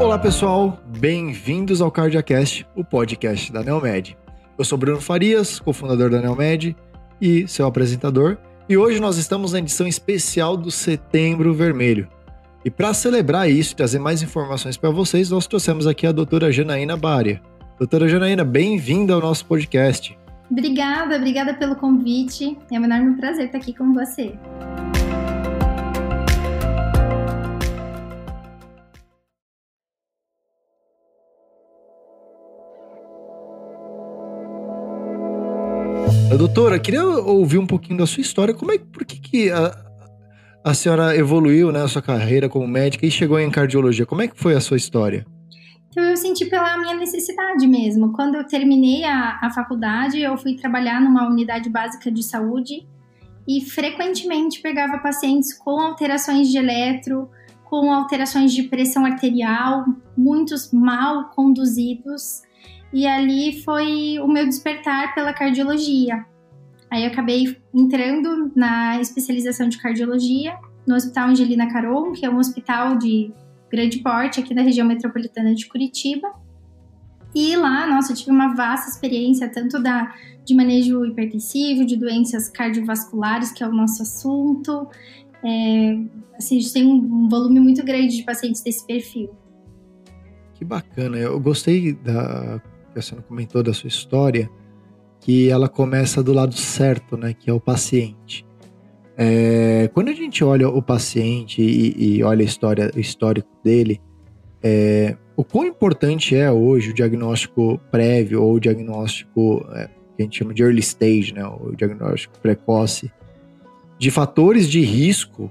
Olá pessoal, bem-vindos ao CardiaCast, o podcast da Neomed. Eu sou Bruno Farias, cofundador da Neomed e seu apresentador, e hoje nós estamos na edição especial do Setembro Vermelho. E para celebrar isso e trazer mais informações para vocês, nós trouxemos aqui a doutora Janaína Bária. Doutora Janaína, bem-vinda ao nosso podcast. Obrigada, obrigada pelo convite. É um enorme prazer estar aqui com você. Doutora, queria ouvir um pouquinho da sua história. Como é, por que, que a, a senhora evoluiu né, sua carreira como médica e chegou em cardiologia? Como é que foi a sua história? Então, eu senti pela minha necessidade mesmo. Quando eu terminei a, a faculdade, eu fui trabalhar numa unidade básica de saúde e frequentemente pegava pacientes com alterações de eletro, com alterações de pressão arterial, muitos mal conduzidos. E ali foi o meu despertar pela cardiologia. Aí eu acabei entrando na especialização de cardiologia no Hospital Angelina Caron, que é um hospital de grande porte aqui da região metropolitana de Curitiba. E lá, nossa, eu tive uma vasta experiência, tanto da, de manejo hipertensivo, de doenças cardiovasculares, que é o nosso assunto. É, assim, a gente tem um volume muito grande de pacientes desse perfil. Que bacana. Eu gostei da que a senhora comentou da sua história, que ela começa do lado certo, né? Que é o paciente. É, quando a gente olha o paciente e, e olha a história, o histórico dele, é, o quão importante é hoje o diagnóstico prévio ou o diagnóstico é, que a gente chama de early stage, né, o diagnóstico precoce, de fatores de risco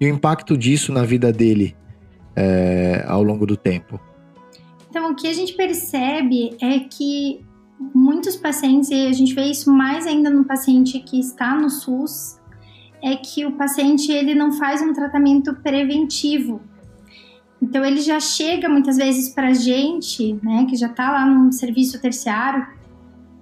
e o impacto disso na vida dele é, ao longo do tempo. Então, o que a gente percebe é que muitos pacientes, e a gente vê isso mais ainda no paciente que está no SUS, é que o paciente ele não faz um tratamento preventivo. Então ele já chega muitas vezes para a gente, né, que já está lá num serviço terciário,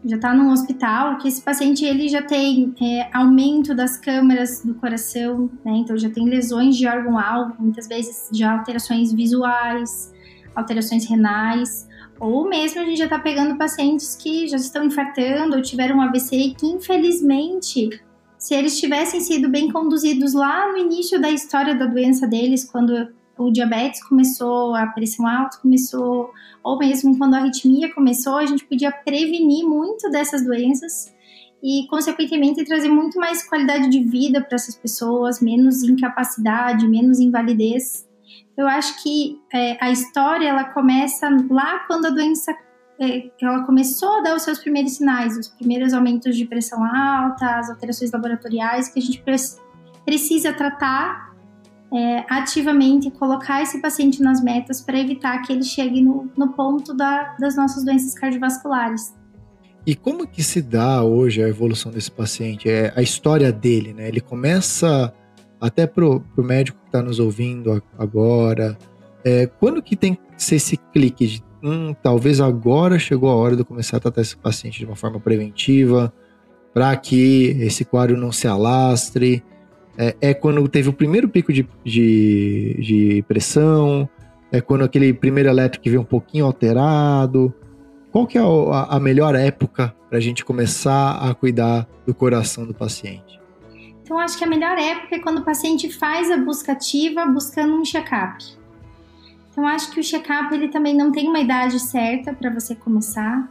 já está num hospital, que esse paciente ele já tem é, aumento das câmaras do coração, né, então já tem lesões de órgão-alvo, muitas vezes já alterações visuais, alterações renais, ou mesmo a gente já está pegando pacientes que já estão infartando ou tiveram um AVC e que infelizmente se eles tivessem sido bem conduzidos lá no início da história da doença deles, quando o diabetes começou, a pressão alta começou, ou mesmo quando a arritmia começou, a gente podia prevenir muito dessas doenças e, consequentemente, trazer muito mais qualidade de vida para essas pessoas, menos incapacidade, menos invalidez. Eu acho que é, a história ela começa lá quando a doença é, ela começou a dar os seus primeiros sinais, os primeiros aumentos de pressão alta, as alterações laboratoriais que a gente precisa tratar é, ativamente e colocar esse paciente nas metas para evitar que ele chegue no, no ponto da, das nossas doenças cardiovasculares. E como que se dá hoje a evolução desse paciente? É a história dele, né? Ele começa até pro, pro médico que está nos ouvindo agora. É, quando que tem que ser esse clique de hum, talvez agora chegou a hora de eu começar a tratar esse paciente de uma forma preventiva, para que esse quadro não se alastre. É, é, quando teve o primeiro pico de, de, de, pressão, é quando aquele primeiro elétrico veio um pouquinho alterado. Qual que é a, a melhor época para a gente começar a cuidar do coração do paciente? Então, acho que a melhor época é quando o paciente faz a busca ativa buscando um check-up. Então, acho que o check-up ele também não tem uma idade certa para você começar.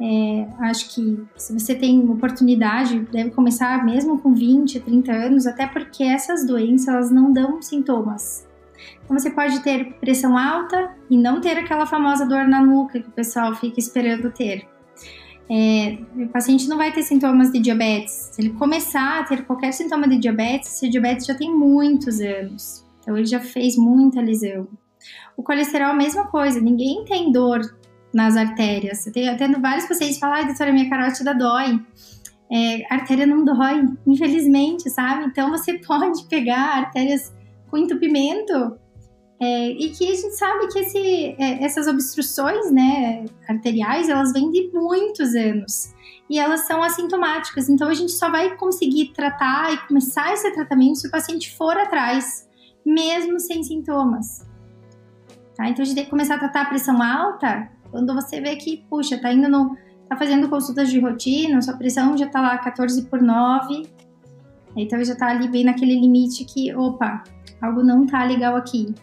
É, acho que se você tem oportunidade, deve começar mesmo com 20, 30 anos, até porque essas doenças elas não dão sintomas. Então você pode ter pressão alta e não ter aquela famosa dor na nuca que o pessoal fica esperando ter. É, o paciente não vai ter sintomas de diabetes. Se ele começar a ter qualquer sintoma de diabetes, esse diabetes já tem muitos anos. Então ele já fez muita lesão. O colesterol, a mesma coisa, ninguém tem dor nas artérias. Eu tenho até vários pacientes que falam, ai, doutora, minha carótida dói. É, artéria não dói, infelizmente, sabe? Então você pode pegar artérias com entupimento é, e que a gente sabe que esse, é, essas obstruções né, arteriais, elas vêm de muitos anos e elas são assintomáticas. Então a gente só vai conseguir tratar e começar esse tratamento se o paciente for atrás, mesmo sem sintomas. Tá? Então a gente tem que começar a tratar a pressão alta quando você vê que, puxa, tá indo no. tá fazendo consultas de rotina, sua pressão já tá lá 14 por 9. Então já tá ali bem naquele limite que, opa, algo não tá legal aqui.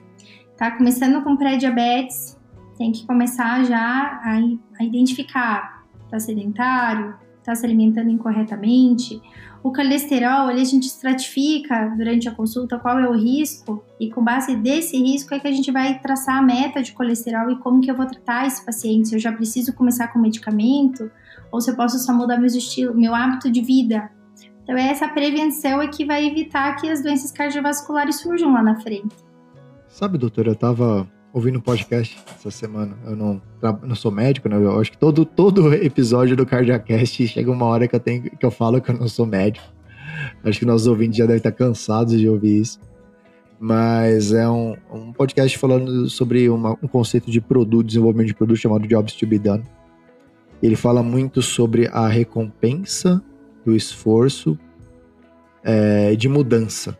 Tá começando com pré-diabetes, tem que começar já a, a identificar, tá sedentário, tá se alimentando incorretamente, o colesterol, a gente estratifica durante a consulta qual é o risco e com base desse risco é que a gente vai traçar a meta de colesterol e como que eu vou tratar esse paciente, se eu já preciso começar com medicamento ou se eu posso só mudar meu estilo, meu hábito de vida. Então é essa prevenção é que vai evitar que as doenças cardiovasculares surjam lá na frente. Sabe, doutor, eu tava ouvindo um podcast essa semana. Eu não, não sou médico, né? Eu acho que todo, todo episódio do Cardiacast chega uma hora que eu, tenho, que eu falo que eu não sou médico. Acho que nossos ouvintes já devem estar cansados de ouvir isso. Mas é um, um podcast falando sobre uma, um conceito de produto, desenvolvimento de produto chamado Jobs to be Done. Ele fala muito sobre a recompensa do esforço é, de mudança.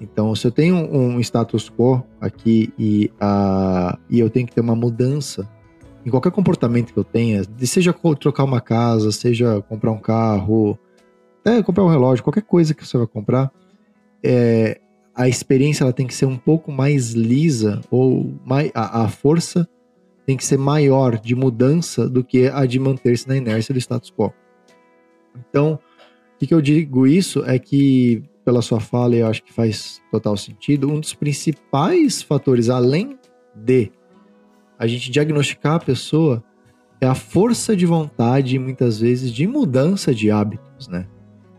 Então, se eu tenho um status quo aqui e, uh, e eu tenho que ter uma mudança em qualquer comportamento que eu tenha, seja trocar uma casa, seja comprar um carro, é, comprar um relógio, qualquer coisa que você vai comprar, é, a experiência ela tem que ser um pouco mais lisa ou mais, a, a força tem que ser maior de mudança do que a de manter-se na inércia do status quo. Então, o que, que eu digo isso é que pela sua fala, e eu acho que faz total sentido, um dos principais fatores, além de a gente diagnosticar a pessoa, é a força de vontade, muitas vezes, de mudança de hábitos, né?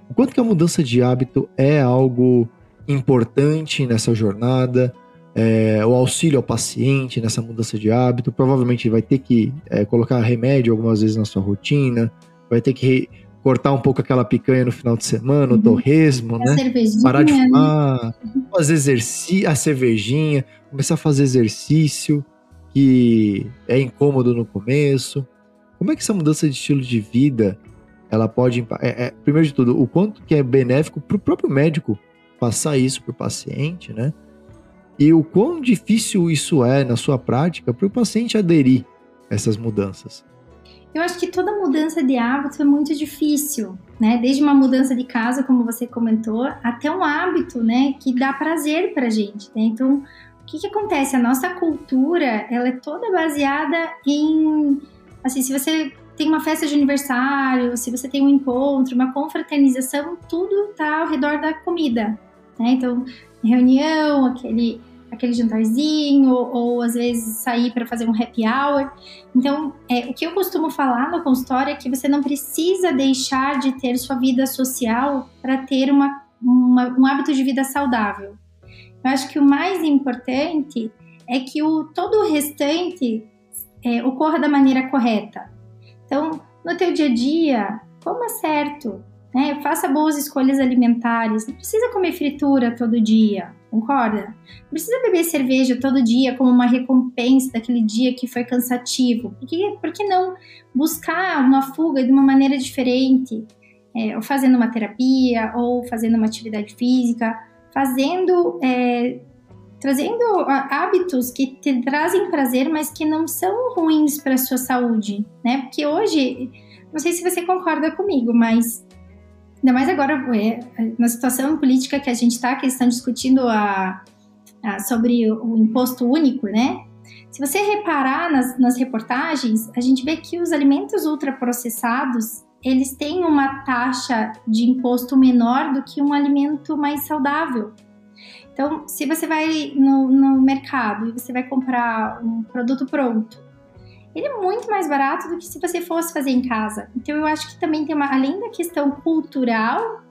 O quanto que a mudança de hábito é algo importante nessa jornada, é, o auxílio ao paciente nessa mudança de hábito, provavelmente vai ter que é, colocar remédio algumas vezes na sua rotina, vai ter que cortar um pouco aquela picanha no final de semana, uhum. o torresmo, a né? Parar de né? fumar, né? fazer exercício, a cervejinha, começar a fazer exercício, que é incômodo no começo. Como é que essa mudança de estilo de vida ela pode é, é, primeiro de tudo o quanto que é benéfico para o próprio médico passar isso para o paciente, né? E o quão difícil isso é na sua prática para o paciente aderir a essas mudanças. Eu acho que toda mudança de hábito é muito difícil, né? Desde uma mudança de casa, como você comentou, até um hábito, né, que dá prazer pra gente, né? Então, o que que acontece? A nossa cultura, ela é toda baseada em assim, se você tem uma festa de aniversário, se você tem um encontro, uma confraternização, tudo tá ao redor da comida, né? Então, reunião, aquele aquele jantarzinho, ou, às vezes sair para fazer um happy hour. Então, é, o que eu costumo falar no consultório é que você não precisa deixar de ter sua vida social para ter uma, uma, um hábito de vida saudável. Eu acho que o mais importante é que o, todo o restante é, ocorra da maneira correta. Então, no teu dia a dia, coma certo, né? faça boas escolhas alimentares, não precisa comer fritura todo dia concorda? Não precisa beber cerveja todo dia como uma recompensa daquele dia que foi cansativo. Por que, por que não buscar uma fuga de uma maneira diferente? É, ou fazendo uma terapia, ou fazendo uma atividade física, fazendo. É, trazendo hábitos que te trazem prazer, mas que não são ruins para a sua saúde, né? Porque hoje, não sei se você concorda comigo, mas Ainda mais agora, na situação política que a gente está, que eles estão discutindo a, a, sobre o, o, imposto único, né? Se você reparar nas, nas reportagens, a gente vê que os alimentos ultraprocessados, eles têm uma taxa de imposto menor do que um alimento mais saudável. Então, se você vai no, no mercado e você vai comprar um produto pronto, ele é muito mais barato do que se você fosse fazer em casa. Então eu acho que também tem uma, além da questão cultural,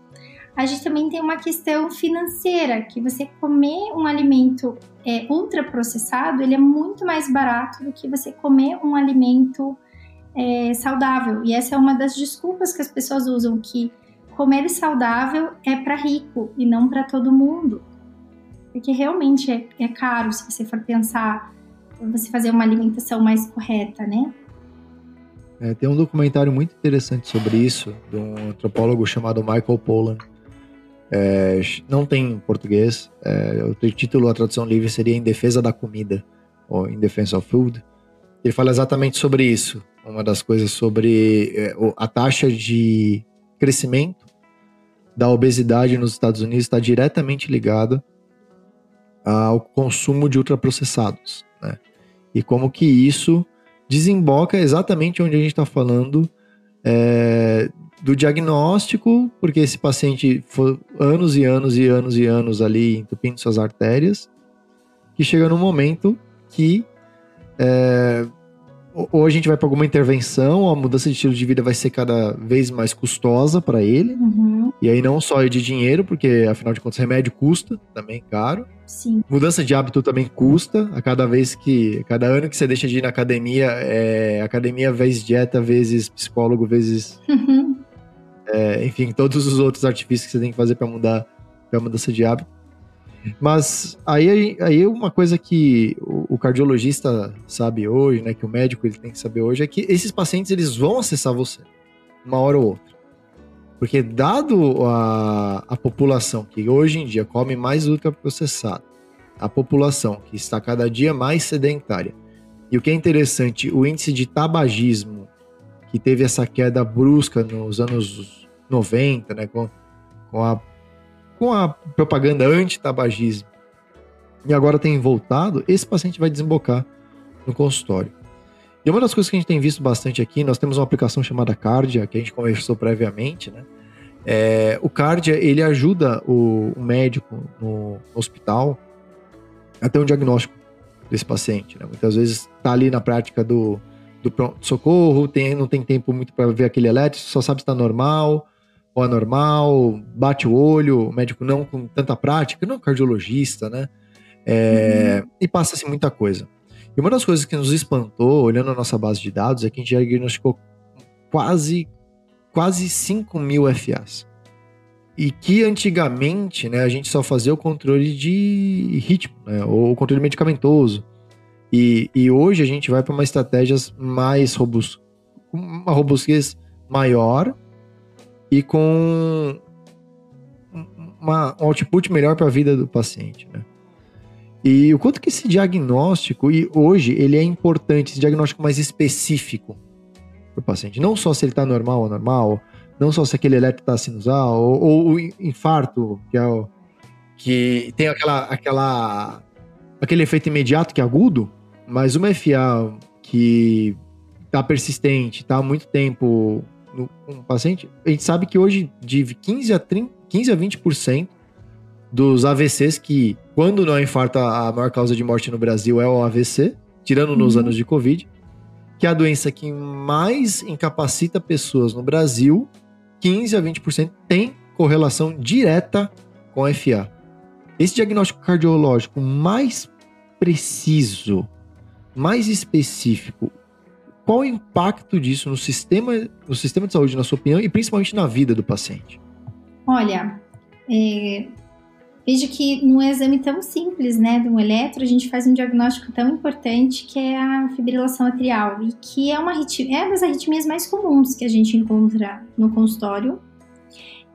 a gente também tem uma questão financeira, que você comer um alimento é, ultraprocessado, ele é muito mais barato do que você comer um alimento é, saudável. E essa é uma das desculpas que as pessoas usam, que comer saudável é para rico e não para todo mundo. Porque realmente é, é caro se você for pensar você fazer uma alimentação mais correta, né? É, tem um documentário muito interessante sobre isso, de um antropólogo chamado Michael Pollan. É, não tem em português, é, o título, a tradução livre seria Em Defesa da Comida. o In Defense of Food, ele fala exatamente sobre isso. Uma das coisas sobre é, a taxa de crescimento da obesidade nos Estados Unidos está diretamente ligada ao consumo de ultraprocessados, né? E como que isso desemboca exatamente onde a gente está falando é, do diagnóstico, porque esse paciente foi anos e anos e anos e anos ali entupindo suas artérias, que chega num momento que é, ou a gente vai para alguma intervenção, a mudança de estilo de vida vai ser cada vez mais custosa para ele. Uhum. E aí não só de dinheiro, porque afinal de contas remédio custa, também caro. Sim. Mudança de hábito também custa. A cada vez que, a cada ano que você deixa de ir na academia, é academia vezes dieta, vezes psicólogo, vezes uhum. é, enfim, todos os outros artifícios que você tem que fazer para mudar para mudança de hábito. Mas aí, aí uma coisa que o, cardiologista sabe hoje, né, que o médico ele tem que saber hoje, é que esses pacientes eles vão acessar você, uma hora ou outra. Porque dado a, a população que hoje em dia come mais ultraprocessado, a população que está cada dia mais sedentária, e o que é interessante, o índice de tabagismo, que teve essa queda brusca nos anos 90, né, com, com a com a propaganda anti-tabagismo e agora tem voltado, esse paciente vai desembocar no consultório. E uma das coisas que a gente tem visto bastante aqui, nós temos uma aplicação chamada Cardia, que a gente conversou previamente, né? É, o Cardia, ele ajuda o, o médico no hospital a ter um diagnóstico desse paciente, né? Muitas vezes está ali na prática do, do pronto-socorro, tem, não tem tempo muito para ver aquele elétrico, só sabe se está normal, ou anormal, bate o olho, o médico não com tanta prática, não cardiologista, né? É, uhum. E passa-se muita coisa. E uma das coisas que nos espantou, olhando a nossa base de dados, é que a gente diagnosticou quase, quase 5 mil FAs. E que antigamente né, a gente só fazia o controle de ritmo, né, ou o controle medicamentoso. E, e hoje a gente vai para uma estratégia mais robusta, uma robustez maior e com uma, um output melhor para a vida do paciente, né? E o quanto que esse diagnóstico, e hoje ele é importante, esse diagnóstico mais específico para o paciente. Não só se ele está normal ou normal, não só se aquele eletro está sinusal, ou, ou o infarto, que, é o, que tem aquela, aquela, aquele efeito imediato que é agudo, mas uma FA que está persistente, está há muito tempo no, paciente, a gente sabe que hoje de 15 a 30, 15 a 20% dos AVCs que, quando não infarto, a maior causa de morte no Brasil é o AVC, tirando uhum. nos anos de Covid, que é a doença que mais incapacita pessoas no Brasil, 15 a 20% tem correlação direta com a FA. Esse diagnóstico cardiológico mais preciso, mais específico, qual o impacto disso no sistema, no sistema de saúde, na sua opinião, e principalmente na vida do paciente? Olha, é, veja que num exame tão simples, né, de um eletro, a gente faz um diagnóstico tão importante que é a fibrilação atrial e que é uma é uma das arritmias mais comuns que a gente encontra no consultório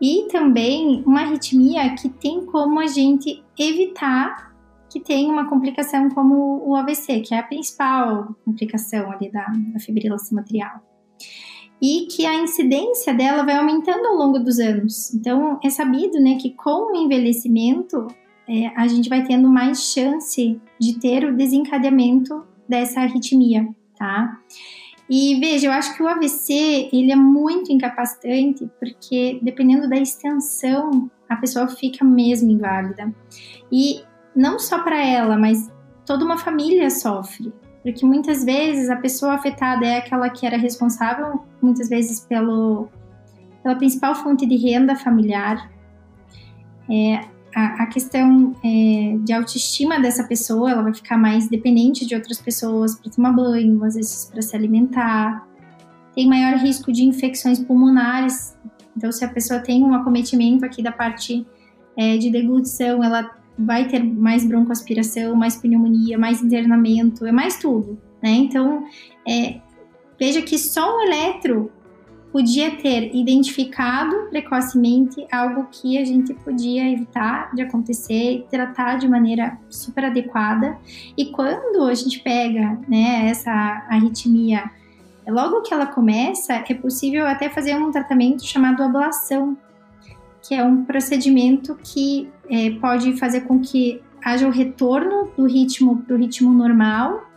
e também uma arritmia que tem como a gente evitar que tem uma complicação como o AVC, que é a principal complicação ali da, da fibrilação atrial. E que a incidência dela vai aumentando ao longo dos anos. Então, é sabido né, que com o envelhecimento, é, a gente vai tendo mais chance de ter o desencadeamento dessa arritmia, tá? E veja, eu acho que o AVC ele é muito incapacitante porque dependendo da extensão a pessoa fica mesmo inválida. E não só para ela, mas toda uma família sofre. Porque muitas vezes a pessoa afetada é aquela que era responsável, muitas vezes, pelo, pela principal fonte de renda familiar. É, a, a, questão é, de autoestima dessa pessoa, ela vai ficar mais dependente de outras pessoas para tomar banho, às vezes para se alimentar. Tem maior risco de infecções pulmonares. Então, se a pessoa tem um acometimento aqui da parte é, de deglutição, ela vai ter mais broncoaspiração, mais pneumonia, mais internamento, é mais tudo, né? Então, é, veja que só o eletro podia ter identificado precocemente algo que a gente podia evitar de acontecer tratar de maneira super adequada. E quando a gente pega né, essa arritmia, logo que ela começa, é possível até fazer um tratamento chamado ablação, que é um procedimento que é, pode fazer com que haja o retorno do ritmo para o ritmo normal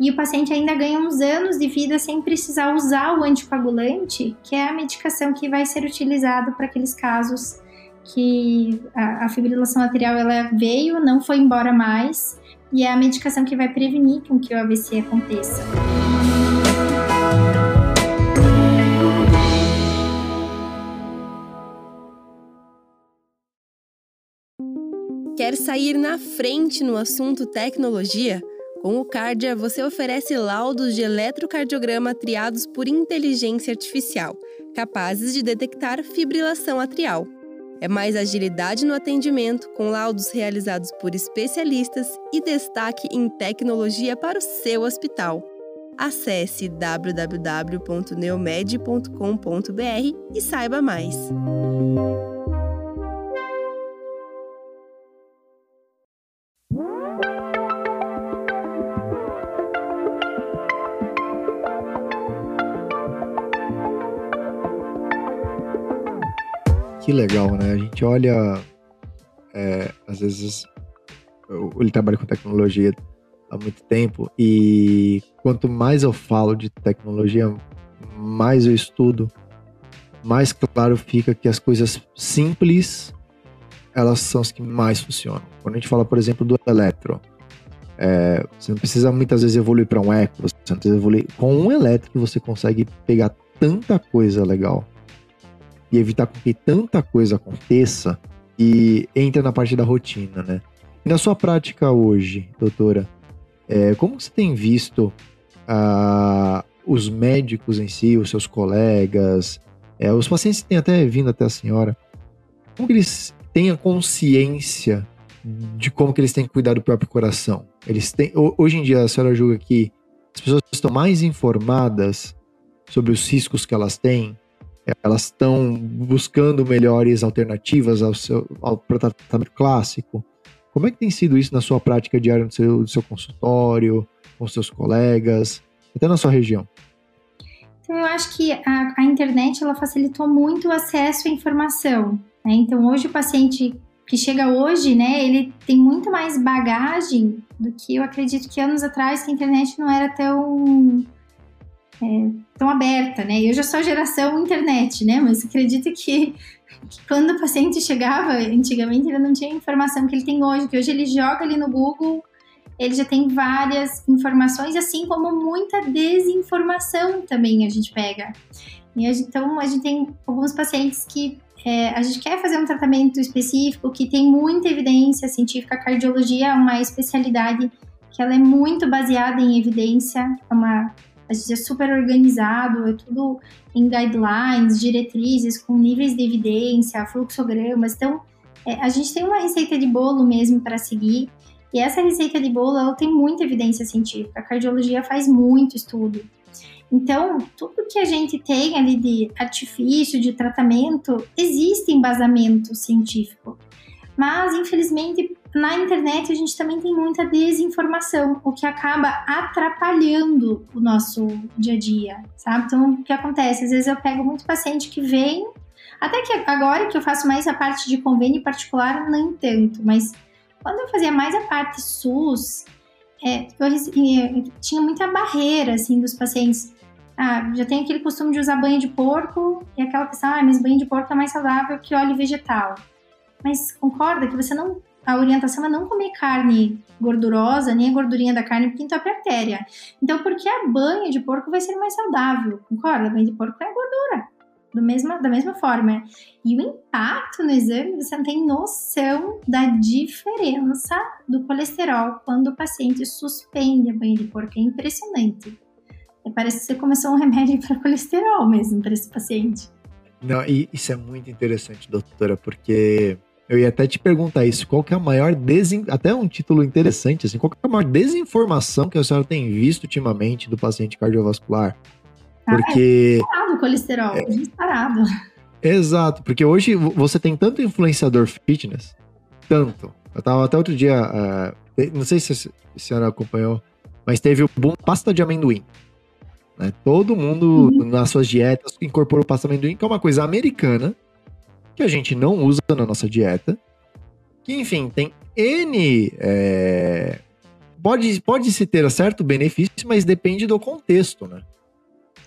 e o paciente ainda ganha uns anos de vida sem precisar usar o anticoagulante, que é a medicação que vai ser utilizado para aqueles casos que a, a, fibrilação arterial ela veio, não foi embora mais, e é a medicação que vai prevenir com que o AVC aconteça. Quer sair na frente no assunto tecnologia? Com o Cardia, você oferece laudos de eletrocardiograma triados por inteligência artificial, capazes de detectar fibrilação atrial. É mais agilidade no atendimento, com laudos realizados por especialistas e destaque em tecnologia para o seu hospital. Acesse www.neomed.com.br e saiba mais. Que legal, né? A gente olha, é, às vezes, ele trabalha com tecnologia há muito tempo e quanto mais eu falo de tecnologia, mais eu estudo, mais claro fica que as coisas simples elas são as que mais funcionam. Quando a gente fala, por exemplo, do eletro, é, você não precisa muitas vezes evoluir para um eco, você não precisa evoluir. Com um elétrico você consegue pegar tanta coisa legal e evitar que tanta coisa aconteça e entra na parte da rotina, né? E na sua prática hoje, doutora, é, como você tem visto ah, os médicos em si, os seus colegas, é, os pacientes que têm até vindo até a senhora, como que eles têm a consciência de como que eles têm que cuidar do próprio coração? Eles têm, hoje em dia a senhora julga que as pessoas estão mais informadas sobre os riscos que elas têm elas estão buscando melhores alternativas ao seu ao tratamento clássico. Como é que tem sido isso na sua prática diária no seu, no seu consultório, com seus colegas, até na sua região? Então, eu acho que a, a internet ela facilitou muito o acesso à informação. Né? Então, hoje o paciente que chega hoje, né, ele tem muito mais bagagem do que eu acredito que anos atrás que a internet não era tão é, tão aberta, né? Eu já sou geração internet, né? Mas acredito que, que, quando o paciente chegava, antigamente ele não tinha a informação que ele tem hoje, que hoje ele joga ali no Google, ele já tem várias informações, assim como muita desinformação também a gente pega. E a gente, então a gente tem alguns pacientes que é, a gente quer fazer um tratamento específico que tem muita evidência científica. A cardiologia é uma especialidade que ela é muito baseada em evidência, é uma a gente é super organizado, é tudo em guidelines, diretrizes, com níveis de evidência, fluxogramas. Então, é, a gente tem uma receita de bolo mesmo para seguir. E essa receita de bolo ela tem muita evidência científica. A cardiologia faz muito estudo. Então, tudo que a gente tem ali de artifício, de tratamento, existe embasamento científico. Mas, infelizmente, na internet a gente também tem muita desinformação, o que acaba atrapalhando o nosso dia a dia, sabe? Então, o que acontece? Às vezes eu pego muito paciente que vem, até que agora que eu faço mais a parte de convênio particular, nem tanto, mas quando eu fazia mais a parte SUS, é, eu, eu, tinha muita barreira, assim, dos pacientes. Ah, já tem aquele costume de usar banho de porco e aquela questão, ah, mas banho de porco é mais saudável que óleo vegetal. Mas concorda que você não a orientação é não comer carne gordurosa, nem a gordurinha da carne, porque entope a artéria. Então, porque a banha de porco vai ser mais saudável, concorda? Banha de porco é gordura, do mesma, da mesma forma. E o impacto no exame, você não tem noção da diferença do colesterol quando o paciente suspende a banha de porco. É impressionante. Parece que você começou um remédio para colesterol mesmo para esse paciente. Não, e isso é muito interessante, doutora, porque eu ia até te perguntar isso. Qual que é a maior desin... Até um título interessante, assim. Qual que é a maior desinformação que a senhora tem visto ultimamente do paciente cardiovascular? Porque. Ah, é o colesterol, é disparado. Exato, porque hoje você tem tanto influenciador fitness, tanto. Eu tava até outro dia, uh, não sei se a senhora acompanhou, mas teve o boom pasta de amendoim. Né? Todo mundo uhum. nas suas dietas incorporou pasta de amendoim, que é uma coisa americana, que a gente não usa na nossa dieta. Que, enfim, tem N. É... Pode, pode se ter certo benefício, mas depende do contexto, né?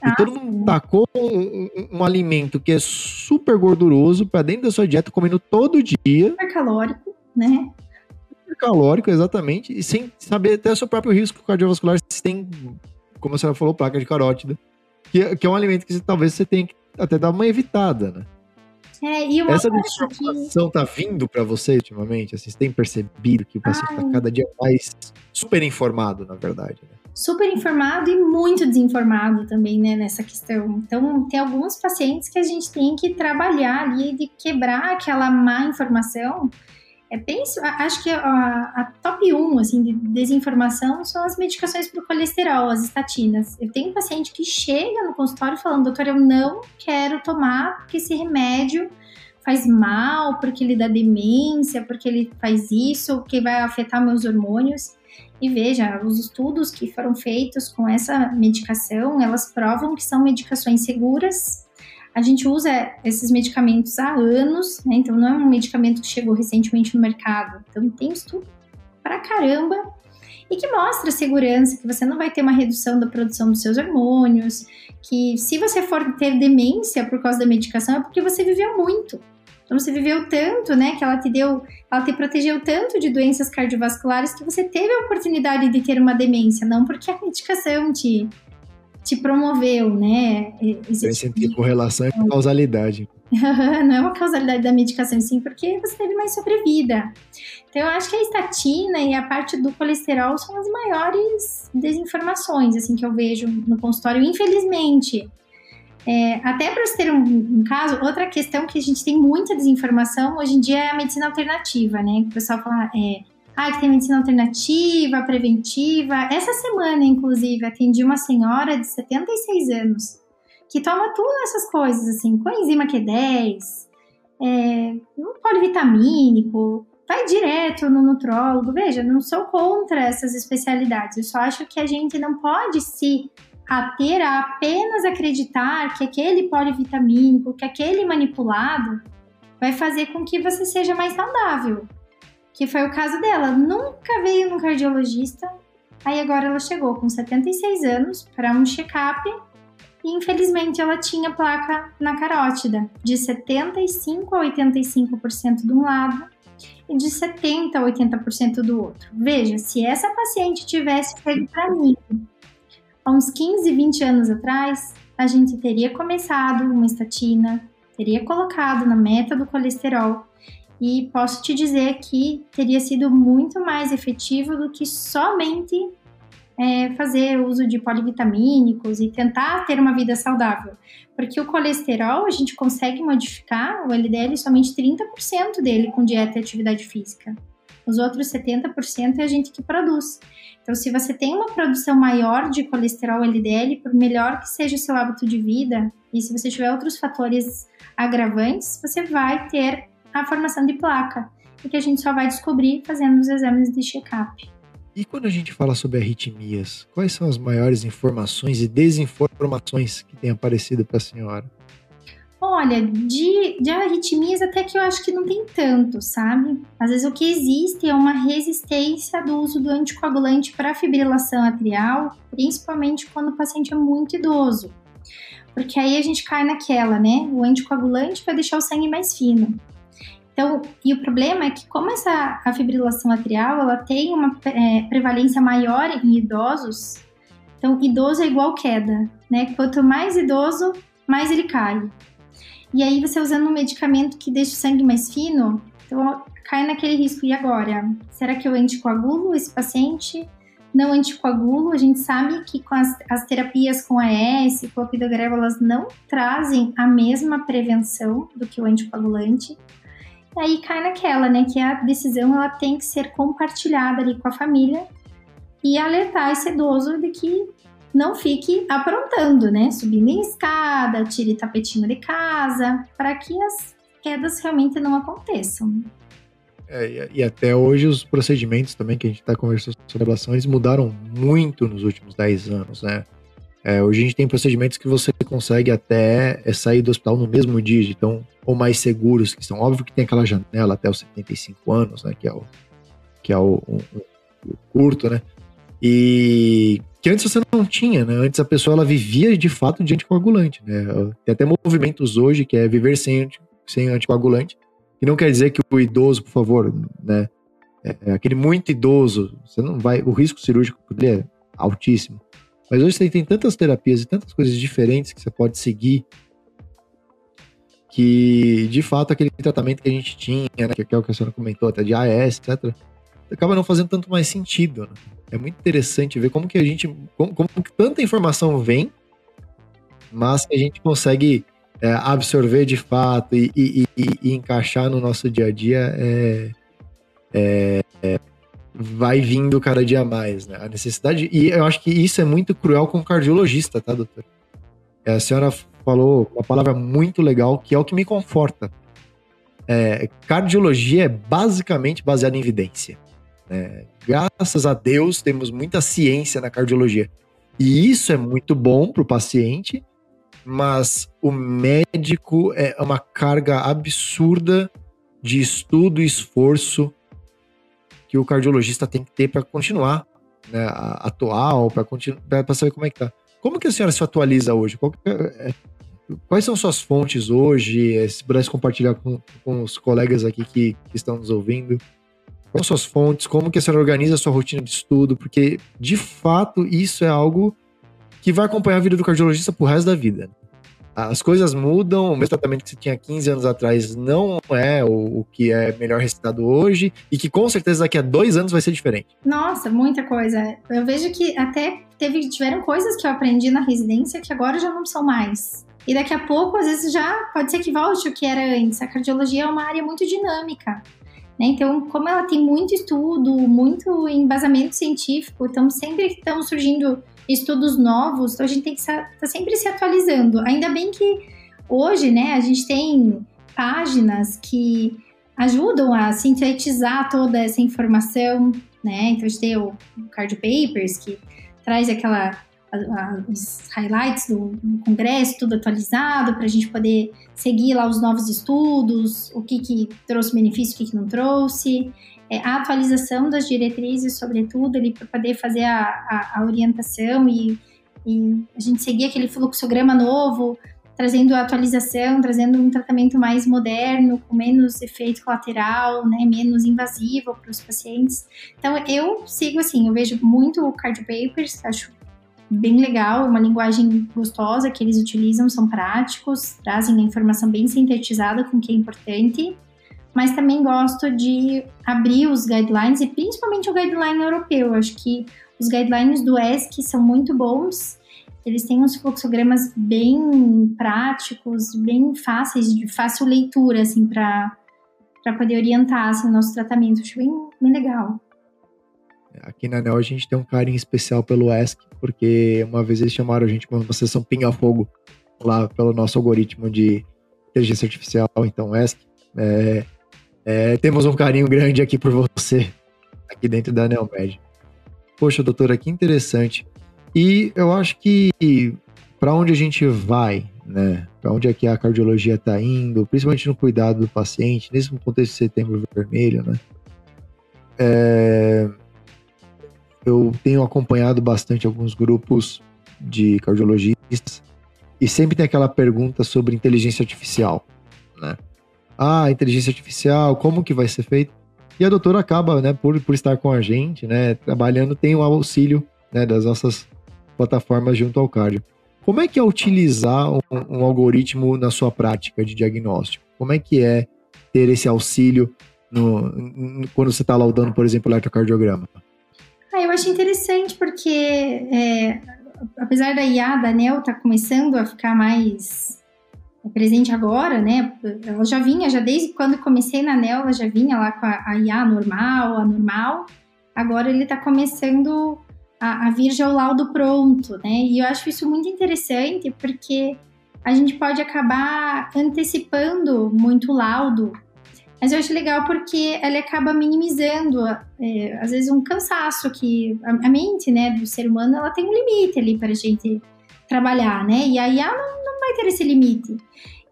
E ah, todo mundo tacou um, um, um, alimento que é super gorduroso para dentro da sua dieta, comendo todo dia. Super calórico, né? Super calórico, exatamente. E sem saber até o seu próprio risco cardiovascular se tem, como a senhora falou, placa de carótida. Que, é, que é um alimento que talvez você tenha que até dar uma evitada, né? É, e uma Essa informação que... tá vindo para você ultimamente? Assim, você tem percebido que o paciente está cada dia mais super informado, na verdade, né? super informado e muito desinformado também, né, nessa questão. Então, tem alguns pacientes que a gente tem que trabalhar ali de quebrar aquela má informação. É acho que a, a top 1 assim, de desinformação são as medicações para o colesterol, as estatinas. Eu tenho um paciente que chega no consultório falando, doutor, eu não quero tomar porque esse remédio faz mal, porque ele dá demência, porque ele faz isso, porque vai afetar meus hormônios. E veja, os estudos que foram feitos com essa medicação, elas provam que são medicações seguras. A gente usa esses medicamentos há anos, né? Então não é um medicamento que chegou recentemente no mercado. Então tem estudo pra caramba e que mostra segurança, que você não vai ter uma redução da produção dos seus hormônios, que se você for ter demência por causa da medicação é porque você viveu muito. Então você viveu tanto, né, que ela te deu, ela te protegeu tanto de doenças cardiovasculares que você teve a oportunidade de ter uma demência, não porque a medicação te, te promoveu, né? Existe entre correlação e causalidade. não é uma causalidade da medicação, sim, porque você teve mais sobrevida. Então, eu acho que a estatina e a parte do colesterol são as maiores desinformações, assim, que eu vejo no consultório, infelizmente. É, até para você ter um, um, caso, outra questão que a gente tem muita desinformação hoje em dia é a medicina alternativa, né? O pessoal fala, é, ah, que tem medicina alternativa, preventiva. Essa semana, inclusive, atendi uma senhora de 76 anos que toma todas essas coisas, assim, coenzima Q10, é, um polivitamínico, vai direto no nutrólogo. Veja, não sou contra essas especialidades, eu só acho que a gente não pode se a ter a apenas acreditar que aquele polivitamínico, que aquele manipulado vai fazer com que você seja mais saudável. Que foi o caso dela. Nunca veio no cardiologista. Aí agora ela chegou com 76 anos para um check-up e infelizmente ela tinha placa na carótida de 75 a 85% de um lado e de 70 a 80% do outro. Veja, se essa paciente tivesse feito para mim há uns 15, 20 anos atrás, a gente teria começado uma estatina, teria colocado na meta do colesterol e posso te dizer que teria sido muito mais efetivo do que somente é, fazer uso de polivitamínicos e tentar ter uma vida saudável. Porque o colesterol, a gente consegue modificar o LDL somente 30% dele com dieta e atividade física. Os outros 70% é a gente que produz. Então, se você tem uma produção maior de colesterol LDL, por melhor que seja o seu hábito de vida, e se você tiver outros fatores agravantes, você vai ter a formação de placa, e que a gente só vai descobrir fazendo os exames de check-up. E quando a gente fala sobre arritmias, quais são as maiores informações e desinformações que têm aparecido para a senhora? Olha, de, de arritmias até que eu acho que não tem tanto, sabe? Às vezes o que existe é uma resistência do uso do anticoagulante para fibrilação atrial, principalmente quando o paciente é muito idoso. Porque aí a gente cai naquela, né? O anticoagulante vai deixar o sangue mais fino. Então, e o problema é que como essa a fibrilação atrial, ela tem uma é, prevalência maior em idosos, então idoso é igual queda, né? Quanto mais idoso, mais ele cai. E aí você usando um medicamento que deixa o sangue mais fino, então cai naquele risco. E agora? Será que eu anticoagulo esse paciente? Não anticoagulo, a gente sabe que com as, as terapias com AS, clopidogrel, elas não trazem a mesma prevenção do que o anticoagulante. Aí cai naquela, né, que a decisão ela tem que ser compartilhada ali com a família e alertar esse idoso de que não fique aprontando, né? Subindo em escada, tire tapetinho de casa, para que as quedas realmente não aconteçam. É, e até hoje os procedimentos também que a gente está conversando sobre ablação, eles mudaram muito nos últimos 10 anos, né? É, hoje a gente tem procedimentos que você consegue até é, sair do hospital no mesmo dia, então, ou mais seguros, que são óbvio que tem aquela janela até os 75 anos, né? Que é o, que é o, o, o curto, né? E que antes você não tinha, né? Antes a pessoa ela vivia de fato de anticoagulante, né? Tem até movimentos hoje que é viver sem, sem anticoagulante, e não quer dizer que o idoso, por favor, né? É, é aquele muito idoso, você não vai, o risco cirúrgico dele é altíssimo. Mas hoje você tem tantas terapias e tantas coisas diferentes que você pode seguir que, de fato, aquele tratamento que a gente tinha, né, que é o que a senhora comentou, até de AS, etc., acaba não fazendo tanto mais sentido. Né? É muito interessante ver como que a gente, como, como que tanta informação vem, mas que a gente consegue é, absorver de fato e, e, e, e, encaixar no nosso dia a dia é, é, é, vai vindo cada dia mais, né? A necessidade. E eu acho que isso é muito cruel com o cardiologista, tá, doutor? A senhora falou uma palavra muito legal que é o que me conforta. É, cardiologia é basicamente baseada em evidência. Né? Graças a Deus temos muita ciência na cardiologia. E isso é muito bom para o paciente, mas o médico é uma carga absurda de estudo e esforço que o cardiologista tem que ter para continuar né, atual, para saber como é que tá. Como que a senhora se atualiza hoje? É, é, quais são suas fontes hoje? É, se pudesse compartilhar com, com os colegas aqui que, que, estão nos ouvindo. Quais são suas fontes? Como que a senhora organiza a sua rotina de estudo? Porque, de fato, isso é algo que vai acompanhar a vida do cardiologista pro resto da vida. As coisas mudam, o mesmo tratamento que você tinha 15 anos atrás não é o, o, que é melhor recitado hoje, e que com certeza daqui a dois anos vai ser diferente. Nossa, muita coisa. Eu vejo que até teve, tiveram coisas que eu aprendi na residência que agora já não são mais. E daqui a pouco, às vezes, já pode ser que volte o que era antes. A cardiologia é uma área muito dinâmica. Né? Então, como ela tem muito estudo, muito embasamento científico, então sempre estão surgindo estudos novos, então a gente tem que estar tá sempre se atualizando. Ainda bem que hoje, né, a gente tem páginas que ajudam a sintetizar toda essa informação, né? Então a gente tem o Cardio Papers, que traz aquela os highlights do, congresso, tudo atualizado, para a gente poder seguir lá os novos estudos, o que, que trouxe benefício, o que, que não trouxe é, a atualização das diretrizes, sobretudo, ali para poder fazer a, a, a orientação e, e, a gente seguir aquele fluxograma novo, trazendo a atualização, trazendo um tratamento mais moderno, com menos efeito colateral, né, menos invasivo para os pacientes. Então, eu sigo assim, eu vejo muito o Cardio Papers, acho bem legal, uma linguagem gostosa que eles utilizam, são práticos, trazem a informação bem sintetizada com o que é importante mas também gosto de abrir os guidelines e principalmente o guideline europeu. Acho que os guidelines do ESC são muito bons. Eles têm uns fluxogramas bem práticos, bem fáceis, de fácil leitura, assim, para poder orientar assim, o nosso tratamento. Acho bem, bem legal. Aqui na NEL a gente tem um carinho especial pelo ESC, porque uma vez eles chamaram a gente para uma sessão pinga-fogo lá pelo nosso algoritmo de inteligência artificial, então ESC. É, é, temos um carinho grande aqui por você, aqui dentro da Neomed. Poxa, doutora, que interessante. E eu acho que para onde a gente vai, né? Para onde é que a cardiologia está indo, principalmente no cuidado do paciente, nesse contexto de setembro vermelho, né? É, eu tenho acompanhado bastante alguns grupos de cardiologistas e sempre tem aquela pergunta sobre inteligência artificial, né? ah, inteligência artificial, como que vai ser feito? E a doutora acaba, né, por, por estar com a gente, né, trabalhando, tem o auxílio, né, das nossas plataformas junto ao cardio. Como é que é utilizar um, um algoritmo na sua prática de diagnóstico? Como é que é ter esse auxílio no, no, quando você está laudando, por exemplo, o eletrocardiograma? Ah, eu acho interessante porque, é, apesar da IA, da NEL, tá começando a ficar mais é presente agora, né? Ela já vinha, já desde quando comecei na NEL, ela já vinha lá com a, a IA normal, a normal. Agora ele está começando a, a vir já o laudo pronto, né? E eu acho isso muito interessante porque a gente pode acabar antecipando muito o laudo mas eu acho legal porque ela acaba minimizando, é, às vezes, um cansaço que a, a, mente, né, do ser humano, ela tem um limite ali para a gente trabalhar, né? E a IA não, não vai ter esse limite.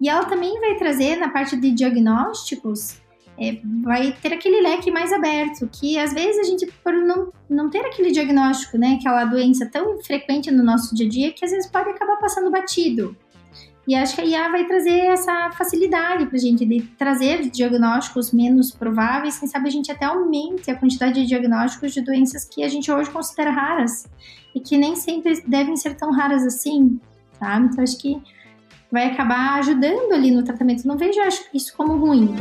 E ela também vai trazer, na parte de diagnósticos, é, vai ter aquele leque mais aberto, que às vezes a gente, por não, não ter aquele diagnóstico, né, aquela doença tão frequente no nosso dia a dia, que às vezes pode acabar passando batido. E acho que a IA vai trazer essa facilidade para a gente de trazer diagnósticos menos prováveis, quem sabe a gente até aumente a quantidade de diagnósticos de doenças que a gente hoje considera raras e que nem sempre devem ser tão raras assim, sabe? Então acho que vai acabar ajudando ali no tratamento. Não vejo isso como ruim.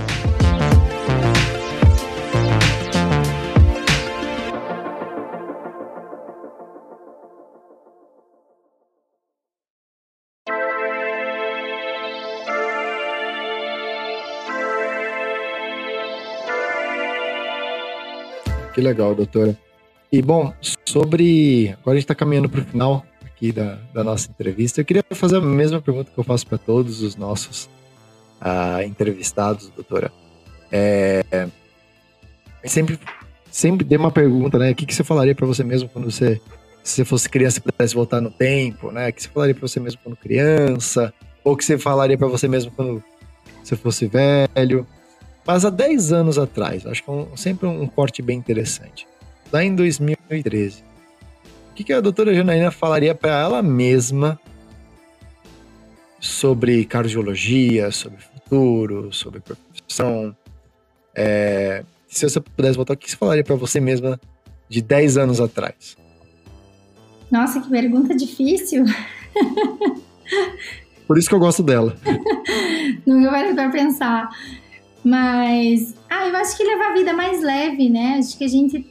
Que legal, doutora. E bom, sobre. Agora a gente está caminhando para o final aqui da, da nossa entrevista. Eu queria fazer a mesma pergunta que eu faço para todos os nossos uh, entrevistados, doutora. É, sempre, sempre dê uma pergunta, né? O que, que você falaria para você mesmo quando você, se você fosse criança e pudesse voltar no tempo, né? O que você falaria para você mesmo quando criança? Ou o que você falaria para você mesmo quando você fosse velho? Mas há 10 anos atrás, acho que é um, sempre um corte bem interessante. Lá em 2013, o que, que a doutora Janaína falaria para ela mesma sobre cardiologia, sobre futuro, sobre profissão? É, se você pudesse voltar, o que você falaria para você mesma de 10 anos atrás? Nossa, que pergunta difícil. Por isso que eu gosto dela. Nunca parei para pensar. Mas, ah, eu acho que levar a vida mais leve, né? Acho que a gente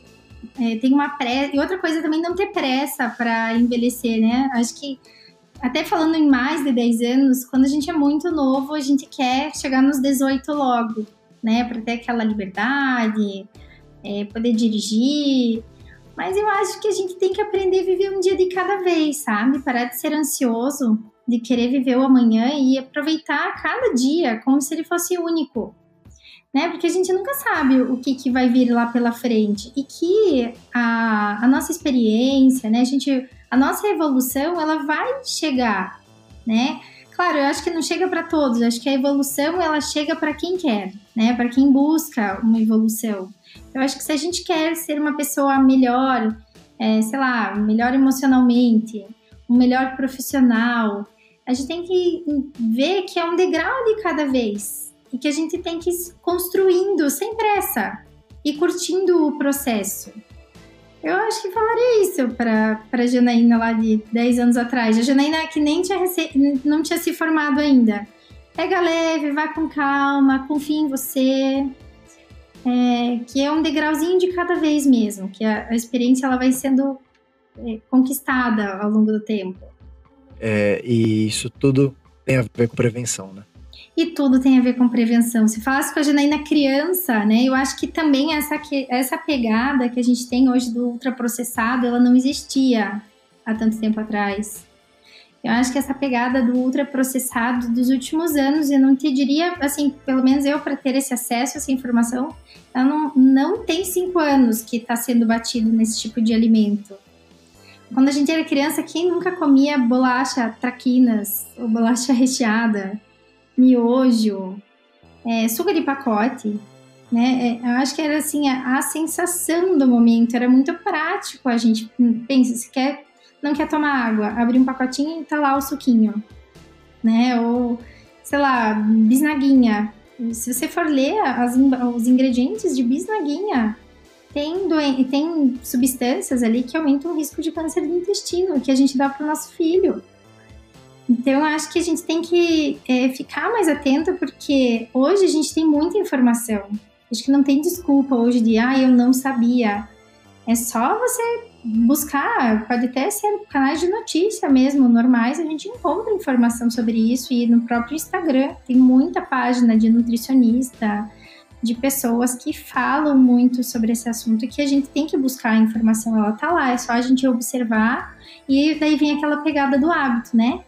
é, tem uma pressa. E outra coisa também, não ter pressa para envelhecer, né? Acho que, até falando em mais de 10 anos, quando a gente é muito novo, a gente quer chegar nos 18 logo, né? Para ter aquela liberdade, é, poder dirigir. Mas eu acho que a gente tem que aprender a viver um dia de cada vez, sabe? Parar de ser ansioso, de querer viver o amanhã e aproveitar cada dia como se ele fosse único né? Porque a gente nunca sabe o que, que vai vir lá pela frente. E que a, a nossa experiência, né? A gente, a nossa evolução, ela vai chegar, né? Claro, eu acho que não chega para todos. Eu acho que a evolução ela chega para quem quer, né? Para quem busca uma evolução. Eu acho que se a gente quer ser uma pessoa melhor, é, sei lá, melhor emocionalmente, um melhor profissional, a gente tem que ver que é um degrau de cada vez, e que a gente tem que ir construindo sem pressa e curtindo o processo. Eu acho que falaria isso para a Janaína lá de 10 anos atrás. A Janaína que nem tinha não tinha se formado ainda. Pega leve, vai com calma, confia em você. É, que é um degrauzinho de cada vez mesmo, que a, a experiência ela vai sendo é, conquistada ao longo do tempo. É, e isso tudo tem a ver com prevenção, né? E tudo tem a ver com prevenção. Se falasse com a Janaína criança, né? Eu acho que também essa, essa pegada que a gente tem hoje do ultraprocessado, ela não existia há tanto tempo atrás. Eu acho que essa pegada do ultraprocessado dos últimos anos, eu não te diria, assim, pelo menos eu, para ter esse acesso essa informação, ela não, não tem cinco anos que está sendo batido nesse tipo de alimento. Quando a gente era criança, quem nunca comia bolacha traquinas ou bolacha recheada? Miojo, é, suco de pacote, né? É, eu acho que era assim a, a, sensação do momento, era muito prático. A gente pensa, se quer, não quer tomar água, abrir um pacotinho e tá lá o suquinho, né? Ou sei lá, bisnaguinha. Se você for ler as, os ingredientes de bisnaguinha, tem, tem substâncias ali que aumentam o risco de câncer do intestino, que a gente dá para o nosso filho. Então, acho que a gente tem que é, ficar mais atento, porque hoje a gente tem muita informação. Acho que não tem desculpa hoje de, ah, eu não sabia. É só você buscar, pode até ser canais de notícia mesmo, normais, a gente encontra informação sobre isso e no próprio Instagram tem muita página de nutricionista, de pessoas que falam muito sobre esse assunto que a gente tem que buscar a informação, ela tá lá, é só a gente observar e daí vem aquela pegada do hábito, né?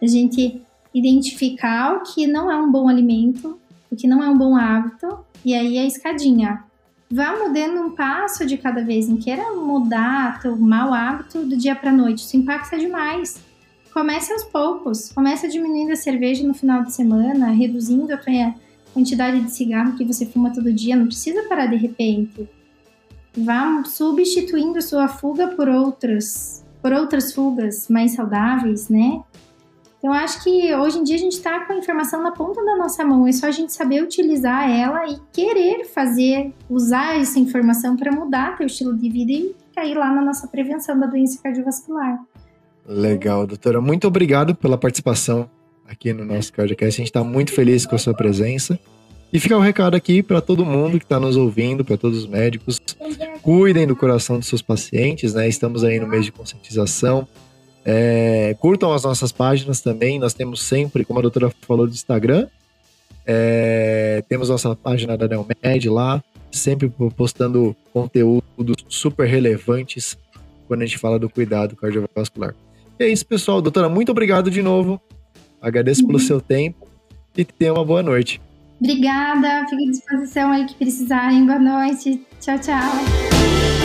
A gente identificar o que não é um bom alimento, o que não é um bom hábito, e aí a escadinha. Vá mudando um passo de cada vez, não queira mudar teu mau hábito do dia para noite, isso impacta demais. Comece aos poucos, comece diminuindo a cerveja no final de semana, reduzindo a quantidade de cigarro que você fuma todo dia, não precisa parar de repente. Vá substituindo sua fuga por outras, por outras fugas mais saudáveis, né? Então, acho que hoje em dia a gente está com a informação na ponta da nossa mão, é só a gente saber utilizar ela e querer fazer, usar essa informação para mudar teu estilo de vida e cair lá na nossa prevenção da doença cardiovascular. Legal, doutora. Muito obrigado pela participação aqui no nosso CardioCast. A gente está muito feliz com a sua presença. E fica o um recado aqui para todo mundo que está nos ouvindo, para todos os médicos. Cuidem do coração dos seus pacientes, né? Estamos aí no mês de conscientização. É, curtam as nossas páginas também. Nós temos sempre, como a doutora falou, do Instagram. É, temos nossa página da Neomed lá, sempre postando conteúdos super relevantes quando a gente fala do cuidado cardiovascular. E é isso, pessoal. Doutora, muito obrigado de novo. Agradeço uhum. pelo seu tempo e tenha uma boa noite. Obrigada, fico à disposição aí que precisarem. Boa noite. Tchau, tchau.